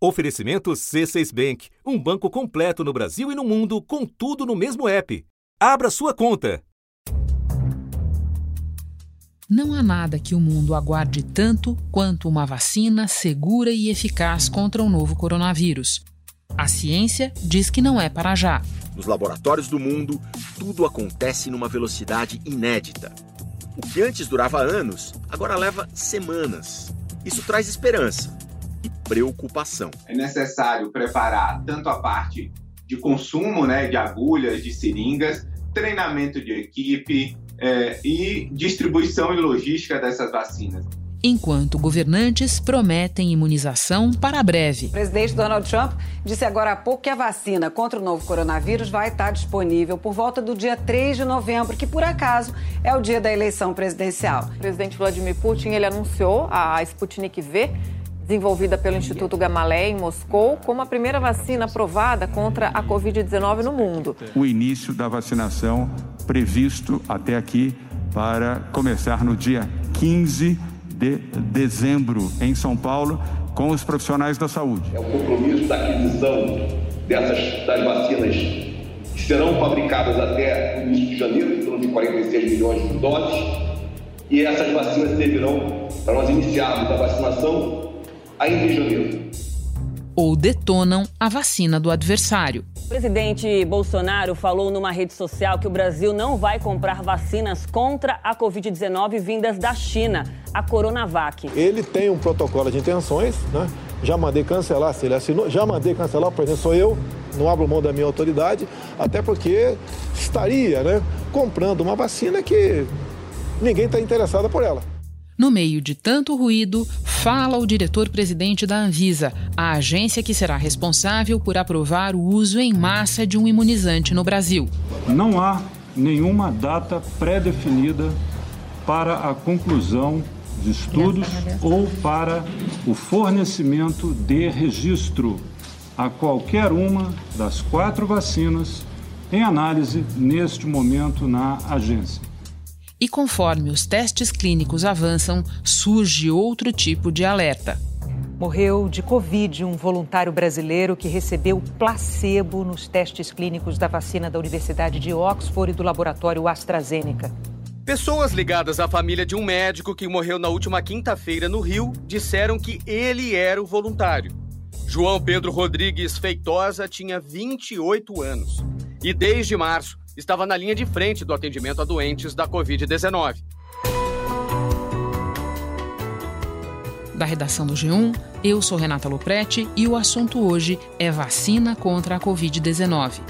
Oferecimento C6 Bank, um banco completo no Brasil e no mundo, com tudo no mesmo app. Abra sua conta. Não há nada que o mundo aguarde tanto quanto uma vacina segura e eficaz contra o novo coronavírus. A ciência diz que não é para já. Nos laboratórios do mundo, tudo acontece numa velocidade inédita. O que antes durava anos, agora leva semanas. Isso traz esperança e preocupação. É necessário preparar tanto a parte de consumo né, de agulhas, de seringas, treinamento de equipe é, e distribuição e logística dessas vacinas. Enquanto governantes prometem imunização para breve. O presidente Donald Trump disse agora há pouco que a vacina contra o novo coronavírus vai estar disponível por volta do dia 3 de novembro, que por acaso é o dia da eleição presidencial. O presidente Vladimir Putin ele anunciou a Sputnik V desenvolvida pelo Instituto Gamaleya em Moscou, como a primeira vacina aprovada contra a Covid-19 no mundo. O início da vacinação previsto até aqui para começar no dia 15 de dezembro em São Paulo com os profissionais da saúde. É o compromisso da aquisição dessas das vacinas que serão fabricadas até o início de janeiro, em torno de 46 milhões de doses, e essas vacinas servirão para nós iniciarmos a vacinação ainda em janeiro. Ou detonam a vacina do adversário. O presidente Bolsonaro falou numa rede social que o Brasil não vai comprar vacinas contra a Covid-19 vindas da China, a Coronavac. Ele tem um protocolo de intenções, né? Já mandei cancelar, se ele assinou, já mandei cancelar, por exemplo, sou eu, não abro mão da minha autoridade, até porque estaria né, comprando uma vacina que ninguém está interessado por ela. No meio de tanto ruído, fala o diretor-presidente da Anvisa, a agência que será responsável por aprovar o uso em massa de um imunizante no Brasil. Não há nenhuma data pré-definida para a conclusão de estudos ou para o fornecimento de registro a qualquer uma das quatro vacinas em análise neste momento na agência. E conforme os testes clínicos avançam, surge outro tipo de alerta. Morreu de Covid um voluntário brasileiro que recebeu placebo nos testes clínicos da vacina da Universidade de Oxford e do laboratório AstraZeneca. Pessoas ligadas à família de um médico que morreu na última quinta-feira no Rio disseram que ele era o voluntário. João Pedro Rodrigues Feitosa tinha 28 anos e, desde março, estava na linha de frente do atendimento a doentes da Covid-19. Da redação do G1, eu sou Renata Loprete e o assunto hoje é vacina contra a Covid-19.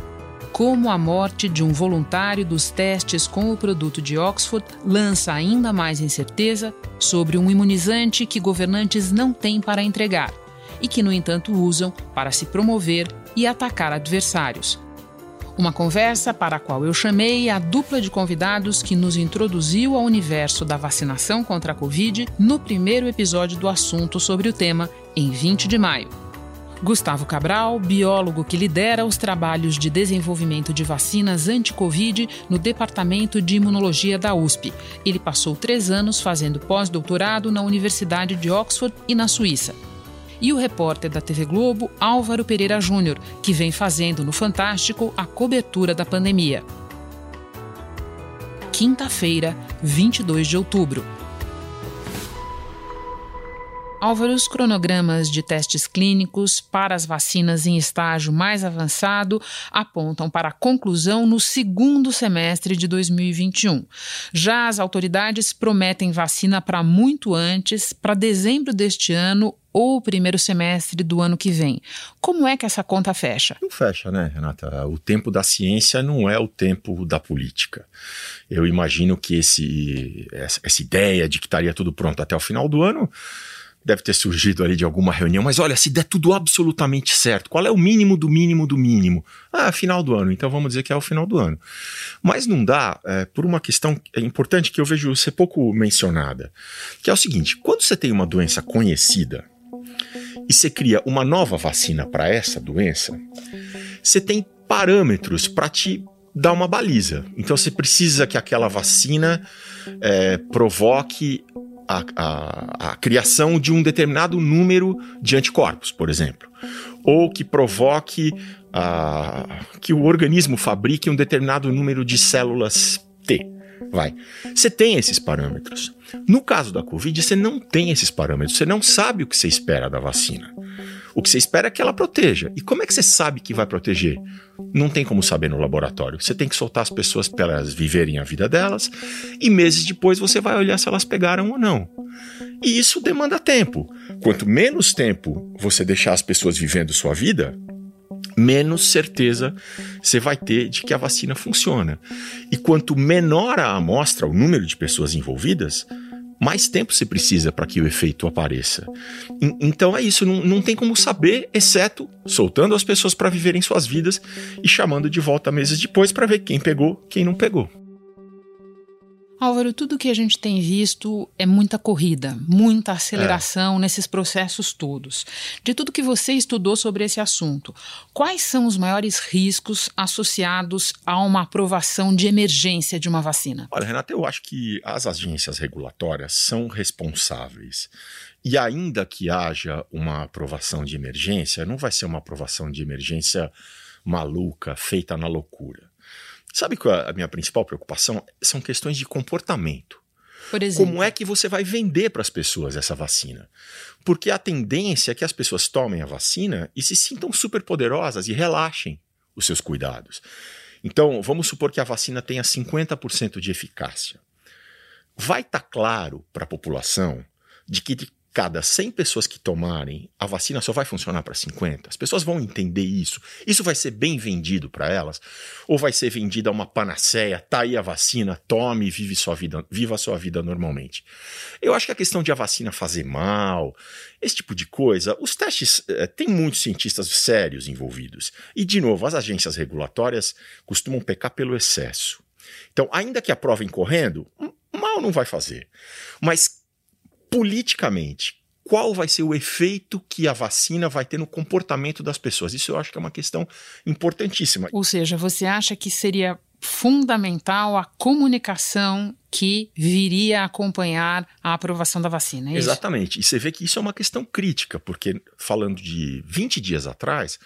Como a morte de um voluntário dos testes com o produto de Oxford lança ainda mais incerteza sobre um imunizante que governantes não têm para entregar e que, no entanto, usam para se promover e atacar adversários. Uma conversa para a qual eu chamei a dupla de convidados que nos introduziu ao universo da vacinação contra a Covid no primeiro episódio do assunto sobre o tema, em 20 de maio. Gustavo Cabral, biólogo que lidera os trabalhos de desenvolvimento de vacinas anti-Covid no Departamento de Imunologia da USP. Ele passou três anos fazendo pós-doutorado na Universidade de Oxford e na Suíça e o repórter da TV Globo, Álvaro Pereira Júnior, que vem fazendo no Fantástico a cobertura da pandemia. Quinta-feira, 22 de outubro. Álvaro, os cronogramas de testes clínicos para as vacinas em estágio mais avançado apontam para a conclusão no segundo semestre de 2021. Já as autoridades prometem vacina para muito antes, para dezembro deste ano ou primeiro semestre do ano que vem. Como é que essa conta fecha? Não fecha, né, Renata? O tempo da ciência não é o tempo da política. Eu imagino que esse, essa, essa ideia de que estaria tudo pronto até o final do ano deve ter surgido ali de alguma reunião, mas olha, se der tudo absolutamente certo, qual é o mínimo do mínimo do mínimo? Ah, final do ano, então vamos dizer que é o final do ano. Mas não dá, é, por uma questão importante que eu vejo ser pouco mencionada, que é o seguinte: quando você tem uma doença conhecida e você cria uma nova vacina para essa doença, você tem parâmetros para te dar uma baliza. Então você precisa que aquela vacina é, provoque a, a, a criação de um determinado número de anticorpos, por exemplo, ou que provoque a, que o organismo fabrique um determinado número de células T. Vai. Você tem esses parâmetros. No caso da Covid, você não tem esses parâmetros. Você não sabe o que você espera da vacina. O que você espera é que ela proteja. E como é que você sabe que vai proteger? Não tem como saber no laboratório. Você tem que soltar as pessoas para elas viverem a vida delas e meses depois você vai olhar se elas pegaram ou não. E isso demanda tempo. Quanto menos tempo você deixar as pessoas vivendo sua vida, menos certeza você vai ter de que a vacina funciona. E quanto menor a amostra, o número de pessoas envolvidas, mais tempo se precisa para que o efeito apareça. Então é isso, não, não tem como saber, exceto soltando as pessoas para viverem suas vidas e chamando de volta meses depois para ver quem pegou, quem não pegou. Álvaro, tudo que a gente tem visto é muita corrida, muita aceleração é. nesses processos todos. De tudo que você estudou sobre esse assunto, quais são os maiores riscos associados a uma aprovação de emergência de uma vacina? Olha, Renata, eu acho que as agências regulatórias são responsáveis. E ainda que haja uma aprovação de emergência, não vai ser uma aprovação de emergência maluca, feita na loucura. Sabe qual é a minha principal preocupação? São questões de comportamento. Por exemplo. Como é que você vai vender para as pessoas essa vacina? Porque a tendência é que as pessoas tomem a vacina e se sintam super poderosas e relaxem os seus cuidados. Então, vamos supor que a vacina tenha 50% de eficácia. Vai estar tá claro para a população de que cada 100 pessoas que tomarem, a vacina só vai funcionar para 50. As pessoas vão entender isso. Isso vai ser bem vendido para elas? Ou vai ser vendida uma panaceia, tá aí a vacina, tome e vive sua vida, viva a sua vida normalmente? Eu acho que a questão de a vacina fazer mal, esse tipo de coisa, os testes, eh, tem muitos cientistas sérios envolvidos. E, de novo, as agências regulatórias costumam pecar pelo excesso. Então, ainda que aprovem correndo, mal não vai fazer. Mas politicamente, qual vai ser o efeito que a vacina vai ter no comportamento das pessoas? Isso eu acho que é uma questão importantíssima. Ou seja, você acha que seria fundamental a comunicação que viria a acompanhar a aprovação da vacina. É Exatamente. Isso? E você vê que isso é uma questão crítica, porque falando de 20 dias atrás,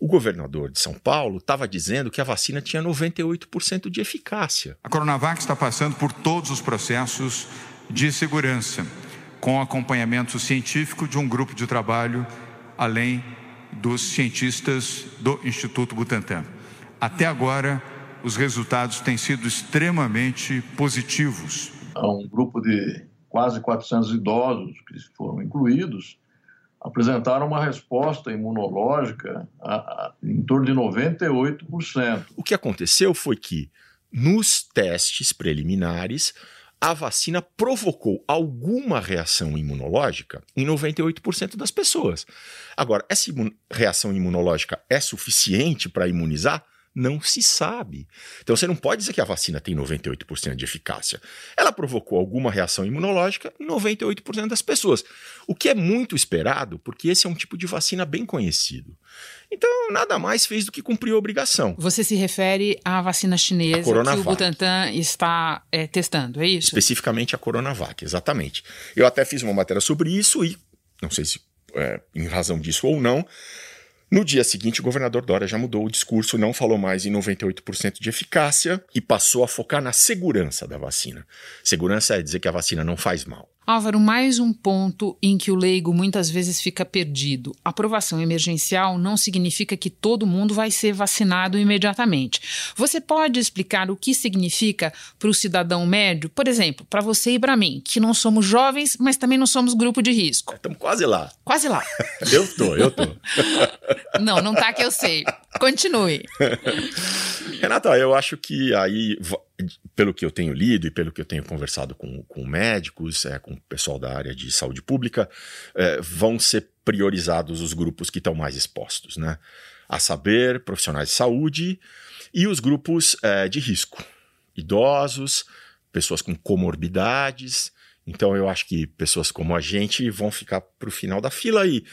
o governador de São Paulo estava dizendo que a vacina tinha 98% de eficácia. A Coronavac está passando por todos os processos de segurança com acompanhamento científico de um grupo de trabalho, além dos cientistas do Instituto Butantan. Até agora, os resultados têm sido extremamente positivos. Há um grupo de quase 400 idosos que foram incluídos apresentaram uma resposta imunológica a, a, em torno de 98%. O que aconteceu foi que, nos testes preliminares, a vacina provocou alguma reação imunológica em 98% das pessoas. Agora, essa imun reação imunológica é suficiente para imunizar? Não se sabe. Então você não pode dizer que a vacina tem 98% de eficácia. Ela provocou alguma reação imunológica em 98% das pessoas. O que é muito esperado, porque esse é um tipo de vacina bem conhecido. Então, nada mais fez do que cumprir a obrigação. Você se refere à vacina chinesa que o Butantan está é, testando, é isso? Especificamente a Coronavac, exatamente. Eu até fiz uma matéria sobre isso e, não sei se é, em razão disso ou não, no dia seguinte, o governador Dória já mudou o discurso, não falou mais em 98% de eficácia e passou a focar na segurança da vacina. Segurança é dizer que a vacina não faz mal. Álvaro, mais um ponto em que o leigo muitas vezes fica perdido. Aprovação emergencial não significa que todo mundo vai ser vacinado imediatamente. Você pode explicar o que significa para o cidadão médio? Por exemplo, para você e para mim, que não somos jovens, mas também não somos grupo de risco. Estamos quase lá. Quase lá. eu tô, eu tô. não, não tá que eu sei. Continue. Renata, eu acho que aí pelo que eu tenho lido e pelo que eu tenho conversado com, com médicos, é, com o pessoal da área de saúde pública, é, vão ser priorizados os grupos que estão mais expostos, né? A saber, profissionais de saúde e os grupos é, de risco, idosos, pessoas com comorbidades. Então eu acho que pessoas como a gente vão ficar para o final da fila aí.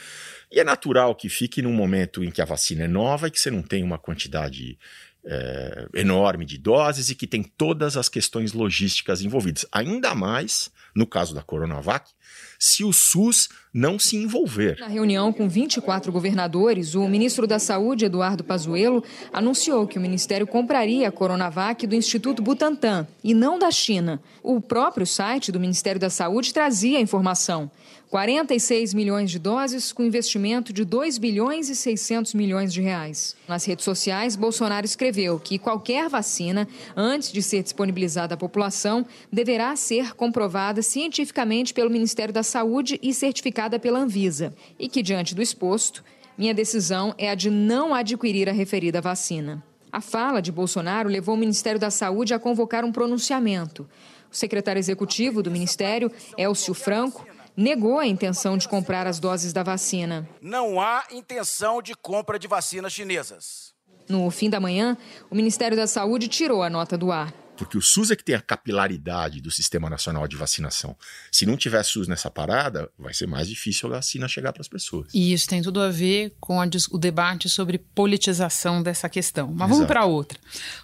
E é natural que fique num momento em que a vacina é nova e que você não tem uma quantidade é, enorme de doses e que tem todas as questões logísticas envolvidas. Ainda mais no caso da Coronavac, se o SUS não se envolver. Na reunião com 24 governadores, o ministro da Saúde, Eduardo Pazuello, anunciou que o ministério compraria a Coronavac do Instituto Butantan e não da China. O próprio site do Ministério da Saúde trazia a informação. 46 milhões de doses com investimento de 2 bilhões e 600 milhões de reais. Nas redes sociais, Bolsonaro escreveu que qualquer vacina, antes de ser disponibilizada à população, deverá ser comprovada cientificamente pelo Ministério da Saúde e certificada pela Anvisa. E que, diante do exposto, minha decisão é a de não adquirir a referida vacina. A fala de Bolsonaro levou o Ministério da Saúde a convocar um pronunciamento. O secretário executivo do Ministério, Elcio Franco, negou a intenção de comprar as doses da vacina. Não há intenção de compra de vacinas chinesas. No fim da manhã, o Ministério da Saúde tirou a nota do ar porque o SUS é que tem a capilaridade do Sistema Nacional de Vacinação. Se não tiver SUS nessa parada, vai ser mais difícil a vacina chegar para as pessoas. E isso tem tudo a ver com a, o debate sobre politização dessa questão. Mas vamos para outra.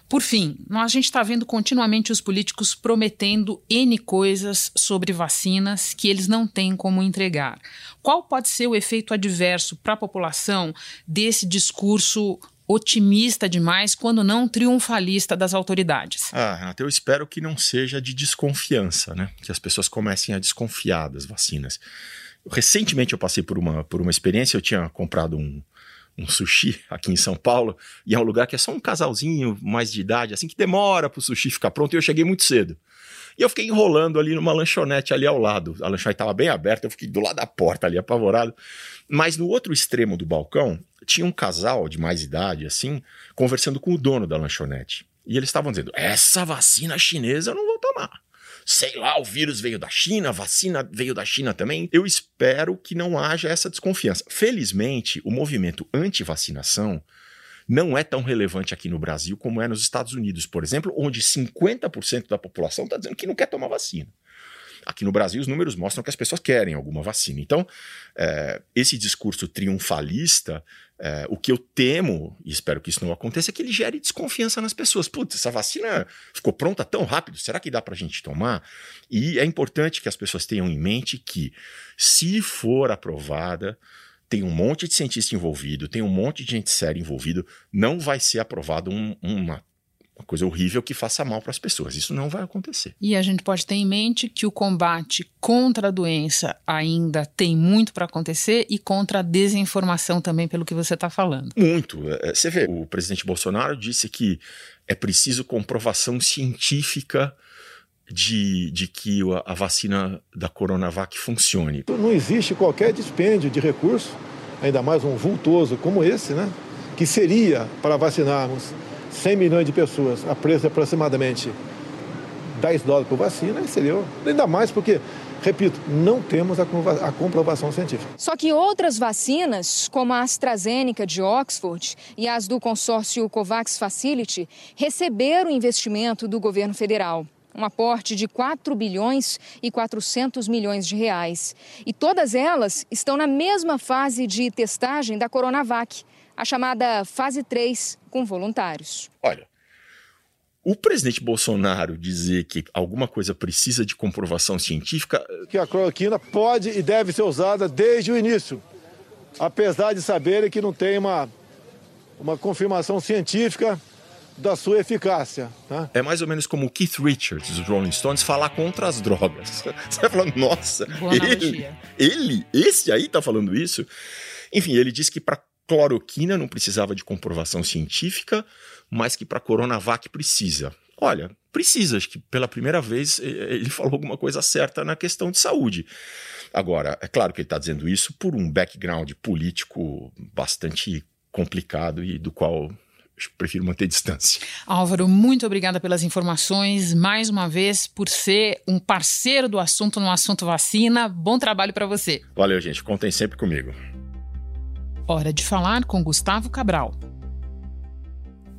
Por fim, a gente está vendo continuamente os políticos prometendo N coisas sobre vacinas que eles não têm como entregar. Qual pode ser o efeito adverso para a população desse discurso otimista demais, quando não triunfalista das autoridades. Ah, Renata, eu espero que não seja de desconfiança, né? Que as pessoas comecem a desconfiar das vacinas. Recentemente eu passei por uma, por uma experiência, eu tinha comprado um, um sushi aqui em São Paulo, e é um lugar que é só um casalzinho mais de idade, assim, que demora para o sushi ficar pronto, e eu cheguei muito cedo. E eu fiquei enrolando ali numa lanchonete ali ao lado. A lanchonete estava bem aberta, eu fiquei do lado da porta ali, apavorado. Mas no outro extremo do balcão, tinha um casal de mais idade, assim, conversando com o dono da lanchonete. E eles estavam dizendo: essa vacina chinesa eu não vou tomar. Sei lá, o vírus veio da China, a vacina veio da China também. Eu espero que não haja essa desconfiança. Felizmente, o movimento anti-vacinação não é tão relevante aqui no Brasil como é nos Estados Unidos, por exemplo, onde 50% da população está dizendo que não quer tomar vacina. Aqui no Brasil, os números mostram que as pessoas querem alguma vacina. Então, é, esse discurso triunfalista, é, o que eu temo, e espero que isso não aconteça, é que ele gere desconfiança nas pessoas. Putz, essa vacina ficou pronta tão rápido, será que dá para a gente tomar? E é importante que as pessoas tenham em mente que, se for aprovada, tem um monte de cientista envolvido, tem um monte de gente séria envolvido, não vai ser aprovado um, uma uma coisa horrível que faça mal para as pessoas. Isso não vai acontecer. E a gente pode ter em mente que o combate contra a doença ainda tem muito para acontecer e contra a desinformação também, pelo que você está falando. Muito. É, você vê, o presidente Bolsonaro disse que é preciso comprovação científica de, de que a vacina da Coronavac funcione. Não existe qualquer dispêndio de recurso, ainda mais um vultoso como esse, né? Que seria para vacinarmos 100 milhões de pessoas a preço de aproximadamente 10 dólares por vacina, seria ainda mais porque Repito, não temos a, comprovação científica. Só que outras vacinas, como a AstraZeneca de Oxford e as do consórcio COVAX Facility, receberam investimento do governo federal. Um aporte de 4 bilhões e 400 milhões de reais. E todas elas estão na mesma fase de testagem da Coronavac, a chamada fase 3 com voluntários. Olha, o presidente Bolsonaro dizer que alguma coisa precisa de comprovação científica. Que a cloroquina pode e deve ser usada desde o início, apesar de saberem que não tem uma, uma confirmação científica da sua eficácia. Né? É mais ou menos como o Keith Richards dos Rolling Stones falar contra as drogas. Você vai falando, nossa, ele, ele, esse aí tá falando isso? Enfim, ele disse que para cloroquina não precisava de comprovação científica, mas que para Coronavac precisa. Olha, precisa, acho que pela primeira vez ele falou alguma coisa certa na questão de saúde. Agora, é claro que ele está dizendo isso por um background político bastante complicado e do qual prefiro manter distância. Álvaro, muito obrigada pelas informações, mais uma vez por ser um parceiro do assunto no assunto vacina. Bom trabalho para você. Valeu, gente. Contem sempre comigo. Hora de falar com Gustavo Cabral.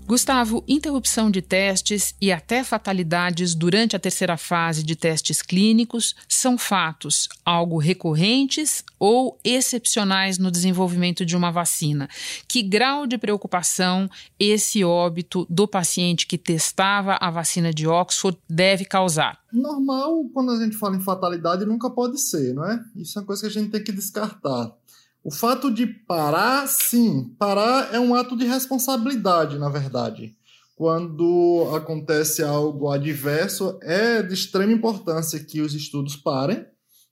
Gustavo, interrupção de testes e até fatalidades durante a terceira fase de testes clínicos são fatos algo recorrentes ou excepcionais no desenvolvimento de uma vacina? Que grau de preocupação esse óbito do paciente que testava a vacina de Oxford deve causar? Normal, quando a gente fala em fatalidade, nunca pode ser, não é? Isso é uma coisa que a gente tem que descartar. O fato de parar, sim, parar é um ato de responsabilidade, na verdade. Quando acontece algo adverso, é de extrema importância que os estudos parem.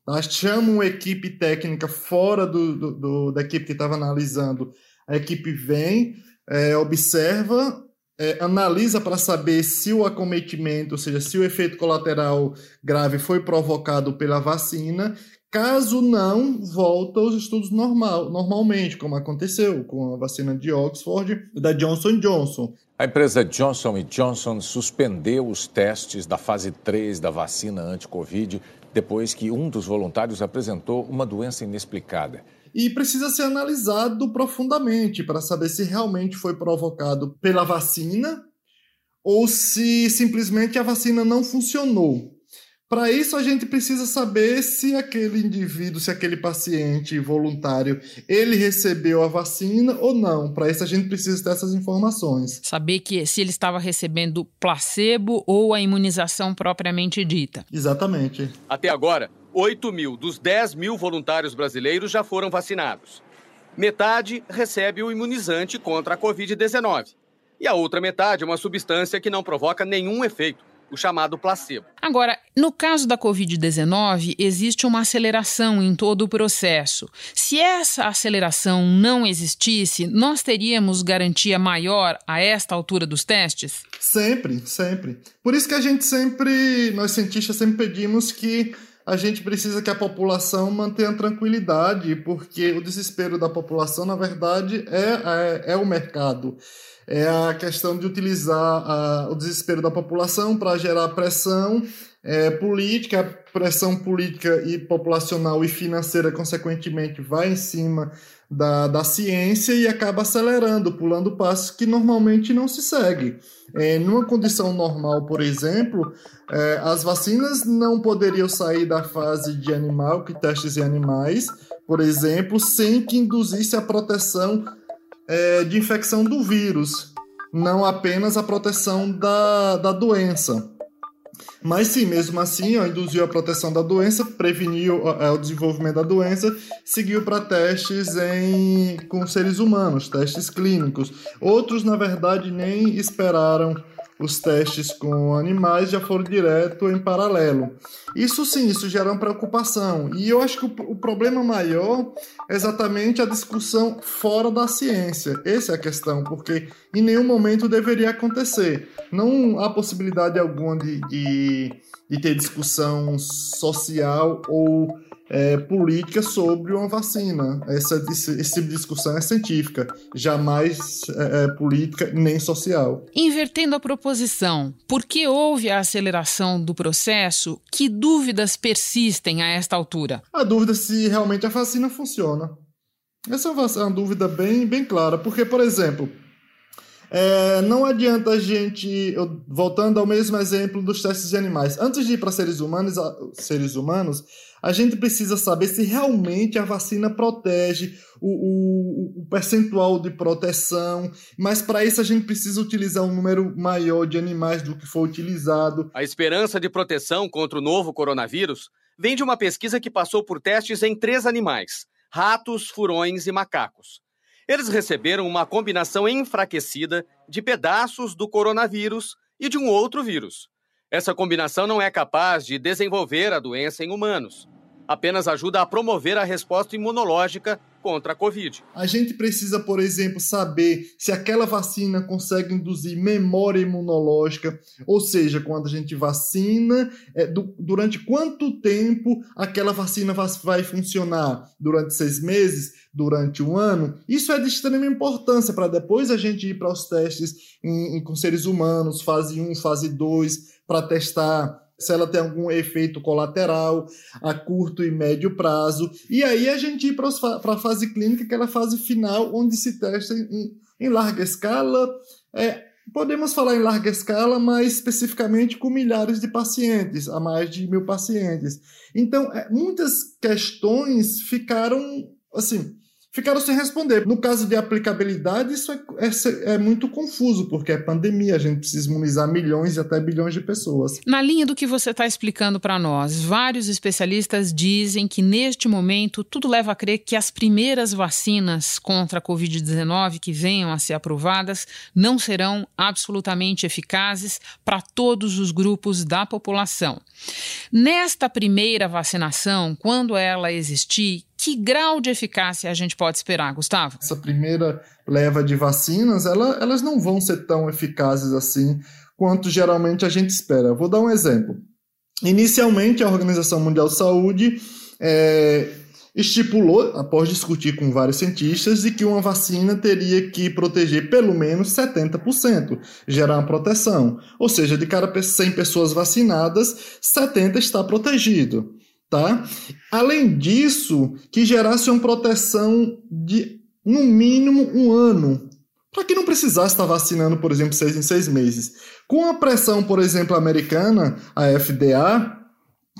Tá? Chama uma equipe técnica fora do, do, do da equipe que estava analisando. A equipe vem, é, observa, é, analisa para saber se o acometimento, ou seja, se o efeito colateral grave foi provocado pela vacina Caso não, volta aos estudos normal, normalmente, como aconteceu com a vacina de Oxford e da Johnson Johnson. A empresa Johnson Johnson suspendeu os testes da fase 3 da vacina anti-Covid depois que um dos voluntários apresentou uma doença inexplicada. E precisa ser analisado profundamente para saber se realmente foi provocado pela vacina ou se simplesmente a vacina não funcionou. Para isso, a gente precisa saber se aquele indivíduo, se aquele paciente voluntário, ele recebeu a vacina ou não. Para isso, a gente precisa ter essas informações. Saber que se ele estava recebendo placebo ou a imunização propriamente dita. Exatamente. Até agora, 8 mil dos 10 mil voluntários brasileiros já foram vacinados. Metade recebe o imunizante contra a Covid-19. E a outra metade é uma substância que não provoca nenhum efeito o chamado placebo. Agora, no caso da Covid-19, existe uma aceleração em todo o processo. Se essa aceleração não existisse, nós teríamos garantia maior a esta altura dos testes? Sempre, sempre. Por isso que a gente sempre, nós cientistas sempre pedimos que a gente precisa que a população mantenha tranquilidade, porque o desespero da população, na verdade, é, é, é o mercado é a questão de utilizar a, o desespero da população para gerar pressão é, política, pressão política e populacional e financeira, consequentemente, vai em cima da, da ciência e acaba acelerando, pulando passos que normalmente não se segue. É, numa condição normal, por exemplo, é, as vacinas não poderiam sair da fase de animal, que testes em animais, por exemplo, sem que induzisse a proteção é, de infecção do vírus, não apenas a proteção da, da doença. Mas sim, mesmo assim, ó, induziu a proteção da doença, preveniu ó, o desenvolvimento da doença, seguiu para testes em, com seres humanos, testes clínicos. Outros, na verdade, nem esperaram os testes com animais já foram direto em paralelo. Isso sim, isso gera uma preocupação. E eu acho que o, o, problema maior é exatamente a discussão fora da ciência. Essa é a questão, porque em nenhum momento deveria acontecer. Não há possibilidade alguma de, de, de ter discussão social ou é, política sobre uma vacina. Essa, esse, esse, tipo de discussão é científica, jamais é, é, política nem social. Invertendo a proposição, por que houve a aceleração do processo? Que dúvidas persistem a esta altura? A dúvida se realmente a vacina funciona. Essa é uma, é uma dúvida bem, bem clara, porque, por exemplo, é, não adianta a gente, voltando ao mesmo exemplo dos testes de animais, antes de ir para seres humanos, seres humanos, a gente precisa saber se realmente a vacina protege o, o, o percentual de proteção, mas para isso a gente precisa utilizar um número maior de animais do que foi utilizado. A esperança de proteção contra o novo coronavírus vem de uma pesquisa que passou por testes em três animais: ratos, furões e macacos. Eles receberam uma combinação enfraquecida de pedaços do coronavírus e de um outro vírus. Essa combinação não é capaz de desenvolver a doença em humanos. Apenas ajuda a promover a resposta imunológica contra a Covid. A gente precisa, por exemplo, saber se aquela vacina consegue induzir memória imunológica, ou seja, quando a gente vacina, é, du durante quanto tempo aquela vacina vai, vai funcionar? Durante seis meses? Durante um ano? Isso é de extrema importância para depois a gente ir para os testes em, em, com seres humanos, fase 1, fase 2, para testar se ela tem algum efeito colateral a curto e médio prazo. E aí a gente ir para a fase clínica, aquela fase final, onde se testa em, em larga escala é, Podemos falar em larga escala, mas especificamente com milhares de pacientes, a mais de mil pacientes. Então, é, muitas questões ficaram assim ficaram sem responder. No caso de aplicabilidade, isso é, é, é, muito confuso, porque é pandemia, a gente precisa imunizar milhões e até bilhões de pessoas. Na linha do que você está explicando para nós, vários especialistas dizem que neste momento tudo leva a crer que as primeiras vacinas contra a Covid-19 que venham a ser aprovadas não serão absolutamente eficazes para todos os grupos da população. Nesta primeira vacinação, quando ela existir, que grau de eficácia a gente pode esperar, Gustavo? Essa primeira leva de vacinas, ela, elas não vão ser tão eficazes assim quanto geralmente a gente espera. Vou dar um exemplo. Inicialmente, a Organização Mundial de Saúde é, estipulou, após discutir com vários cientistas, de que uma vacina teria que proteger pelo menos 70%, gerar uma proteção. Ou seja, de cada 100 pessoas vacinadas, 70 está protegido tá? Além disso, que gerasse uma proteção de no mínimo um ano, para que não precisasse estar vacinando, por exemplo, seis em seis meses. Com a pressão, por exemplo, americana, a FDA,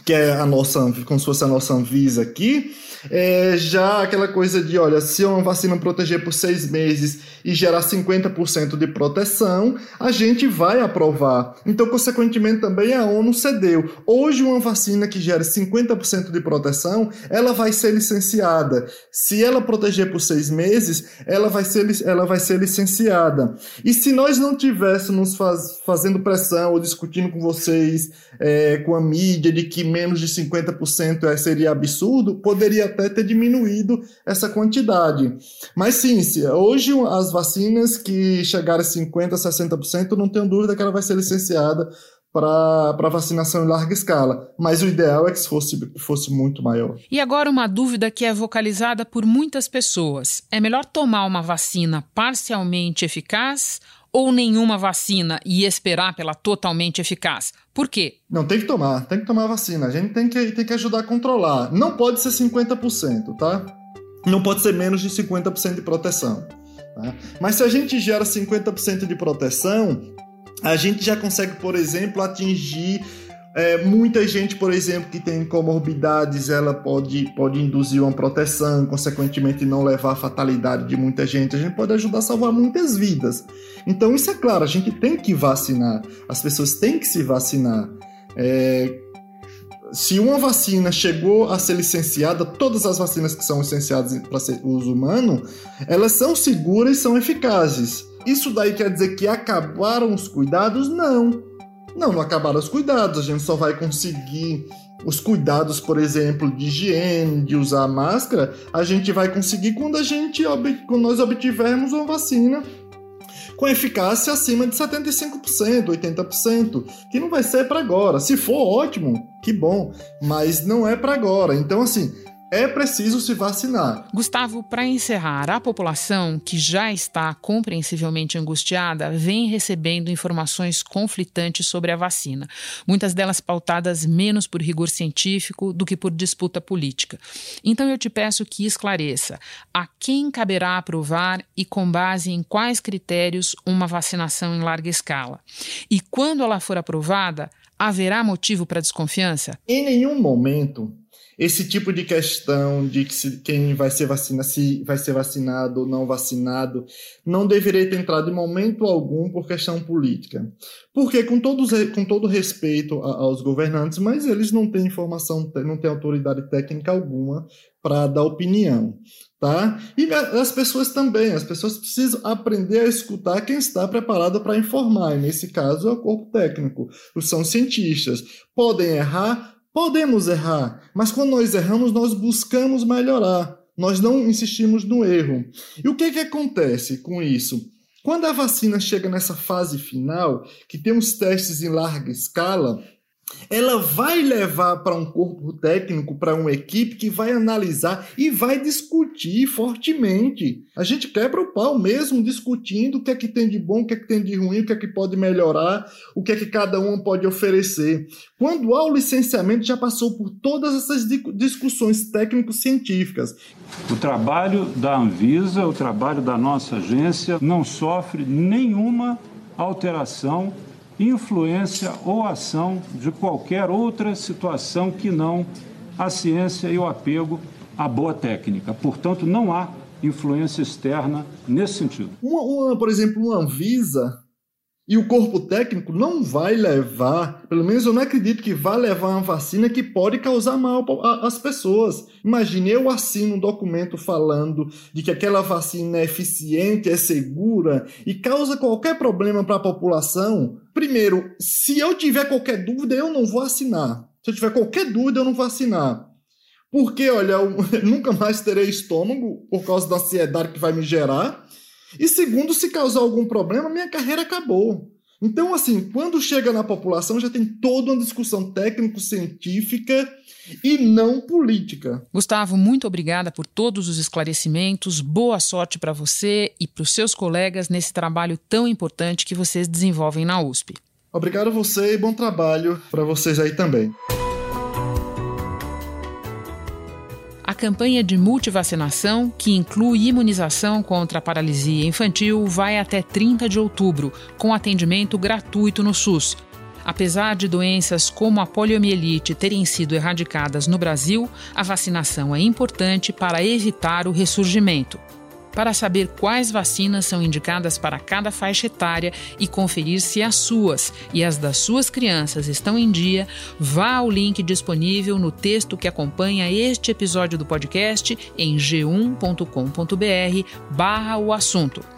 que é a nossa, como se fosse a nossa Anvisa aqui, é já aquela coisa de, olha, se uma vacina proteger por seis meses e gerar 50% de proteção, a gente vai aprovar. Então, consequentemente, também a ONU cedeu. Hoje, uma vacina que gere 50% de proteção, ela vai ser licenciada. Se ela proteger por seis meses, ela vai ser, ela vai ser licenciada. E se nós não tivéssemos faz, fazendo pressão ou discutindo com vocês, é, com a mídia, de que menos de 50% é, seria absurdo, poderia até ter diminuído essa quantidade. Mas sim, hoje as vacinas que chegarem a 50%, 60%, não tenho dúvida que ela vai ser licenciada para vacinação em larga escala. Mas o ideal é que fosse, fosse muito maior. E agora uma dúvida que é vocalizada por muitas pessoas. É melhor tomar uma vacina parcialmente eficaz ou nenhuma vacina e esperar pela totalmente eficaz? Por quê? Não, tem que tomar, tem que tomar a vacina. A gente tem que, tem que ajudar a controlar. Não pode ser 50%, tá? Não pode ser menos de 50% de proteção. Tá? Mas se a gente gera 50% de proteção, a gente já consegue, por exemplo, atingir é, muita gente, por exemplo, que tem comorbidades, ela pode, pode induzir uma proteção, consequentemente não levar a fatalidade de muita gente. A gente pode ajudar a salvar muitas vidas. Então, isso é claro, a gente tem que vacinar. As pessoas têm que se vacinar. É, se uma vacina chegou a ser licenciada, todas as vacinas que são licenciadas para uso humano, elas são seguras e são eficazes. Isso daí quer dizer que acabaram os cuidados? Não. Não, não acabaram os cuidados. A gente só vai conseguir os cuidados, por exemplo, de higiene, de usar máscara, a gente vai conseguir quando a gente quando nós obtivermos uma vacina com eficácia acima de 75%, 80%, que não vai ser para agora. Se for ótimo, que bom, mas não é para agora. Então assim, é preciso se vacinar. Gustavo, para encerrar, a população que já está compreensivelmente angustiada vem recebendo informações conflitantes sobre a vacina, muitas delas pautadas menos por rigor científico do que por disputa política. Então eu te peço que esclareça a quem caberá aprovar e com base em quais critérios uma vacinação em larga escala. E quando ela for aprovada, haverá motivo para desconfiança? Em nenhum momento esse tipo de questão de que se, quem vai ser vacina, se vai ser vacinado ou não vacinado, não deveria ter entrado em momento algum por questão política. Porque, com, todos, com todo respeito aos governantes, mas eles não têm informação, não têm autoridade técnica alguma para dar opinião. Tá? E as pessoas também, as pessoas precisam aprender a escutar quem está preparado para informar, e nesse caso é o corpo técnico, são cientistas. Podem errar, Podemos errar, mas quando nós erramos, nós buscamos melhorar. Nós não insistimos no erro. E o que, que acontece com isso? Quando a vacina chega nessa fase final, que tem os testes em larga escala, ela vai levar para um corpo técnico, para uma equipe que vai analisar e vai discutir fortemente. A gente quebra o pau mesmo discutindo o que é que tem de bom, o que é que tem de ruim, o que é que pode melhorar, o que é que cada um pode oferecer. Quando há o licenciamento, já passou por todas essas discussões técnico-científicas. O trabalho da Anvisa, o trabalho da nossa agência, não sofre nenhuma alteração, influência ou ação de qualquer outra situação que não a ciência e o apego à boa técnica. Portanto, não há influência externa nesse sentido. Uma, uma, por exemplo, uma Anvisa e o corpo técnico não vai levar, pelo menos eu não acredito que vai levar uma vacina que pode causar mal às pessoas. Imagine, eu assino um documento falando de que aquela vacina é eficiente, é segura e causa qualquer problema para a população. Primeiro, se eu tiver qualquer dúvida, eu não vou assinar. Se eu tiver qualquer dúvida, eu não vou assinar. Porque, olha, eu nunca mais terei estômago por causa da ansiedade que vai me gerar. E segundo, se causar algum problema, minha carreira acabou. Então, assim, quando chega na população, já tem toda uma discussão técnico-científica e não política. Gustavo, muito obrigada por todos os esclarecimentos. Boa sorte para você e para os seus colegas nesse trabalho tão importante que vocês desenvolvem na USP. Obrigado a você e bom trabalho para vocês aí também. Campanha de multivacinação, que inclui imunização contra a paralisia infantil, vai até 30 de outubro, com atendimento gratuito no SUS. Apesar de doenças como a poliomielite terem sido erradicadas no Brasil, a vacinação é importante para evitar o ressurgimento para saber quais vacinas são indicadas para cada faixa etária e conferir se as suas e as das suas crianças estão em dia, vá ao link disponível no texto que acompanha este episódio do podcast em g1.com.br/barra o assunto.